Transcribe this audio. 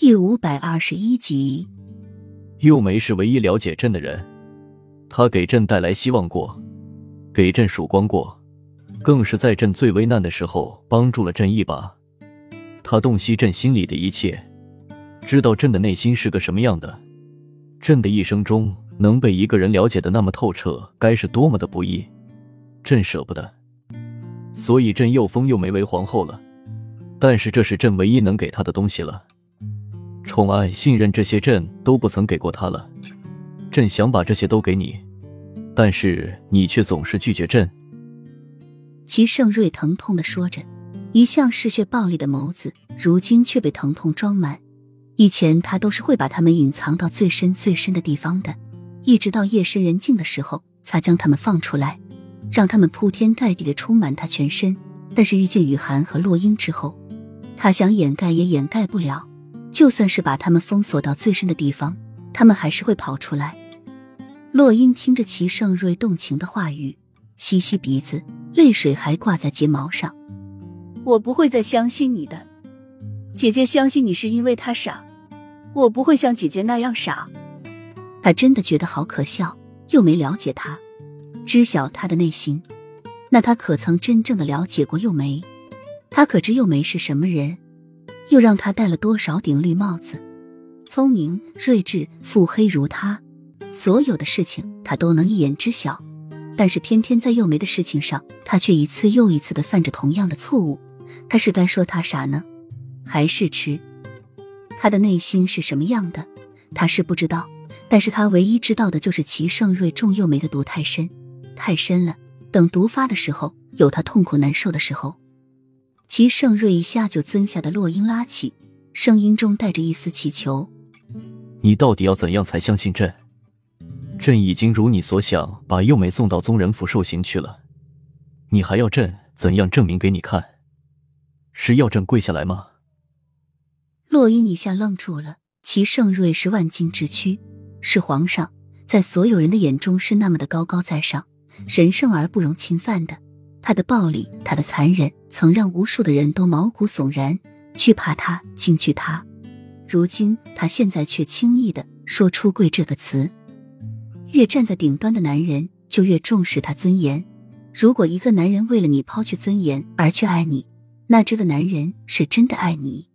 第五百二十一集，幼梅是唯一了解朕的人，她给朕带来希望过，给朕曙光过，更是在朕最危难的时候帮助了朕一把。她洞悉朕心里的一切，知道朕的内心是个什么样的。朕的一生中能被一个人了解的那么透彻，该是多么的不易。朕舍不得，所以朕又封幼梅为皇后了。但是这是朕唯一能给她的东西了。宠爱、信任这些朕都不曾给过他了，朕想把这些都给你，但是你却总是拒绝朕。齐盛瑞疼痛的说着，一向嗜血暴力的眸子，如今却被疼痛装满。以前他都是会把他们隐藏到最深最深的地方的，一直到夜深人静的时候，才将他们放出来，让他们铺天盖地的充满他全身。但是遇见雨涵和洛英之后，他想掩盖也掩盖不了。就算是把他们封锁到最深的地方，他们还是会跑出来。洛英听着齐盛瑞动情的话语，吸吸鼻子，泪水还挂在睫毛上。我不会再相信你的，姐姐相信你是因为他傻，我不会像姐姐那样傻。他真的觉得好可笑，又没了解他，知晓他的内心，那他可曾真正的了解过幼梅？他可知幼梅是什么人？又让他戴了多少顶绿帽子？聪明、睿智、腹黑如他，所有的事情他都能一眼知晓。但是偏偏在幼梅的事情上，他却一次又一次的犯着同样的错误。他是该说他傻呢，还是痴？他的内心是什么样的？他是不知道。但是他唯一知道的就是齐盛瑞中幼梅的毒太深，太深了。等毒发的时候，有他痛苦难受的时候。齐盛瑞一下就尊下的洛英拉起，声音中带着一丝祈求：“你到底要怎样才相信朕？朕已经如你所想，把幼梅送到宗人府受刑去了。你还要朕怎样证明给你看？是要朕跪下来吗？”洛英一下愣住了。齐盛瑞是万金之躯，是皇上，在所有人的眼中是那么的高高在上，神圣而不容侵犯的。他的暴力，他的残忍，曾让无数的人都毛骨悚然，惧怕他，惊惧他。如今，他现在却轻易的说出“贵”这个词。越站在顶端的男人，就越重视他尊严。如果一个男人为了你抛去尊严而去爱你，那这个男人是真的爱你。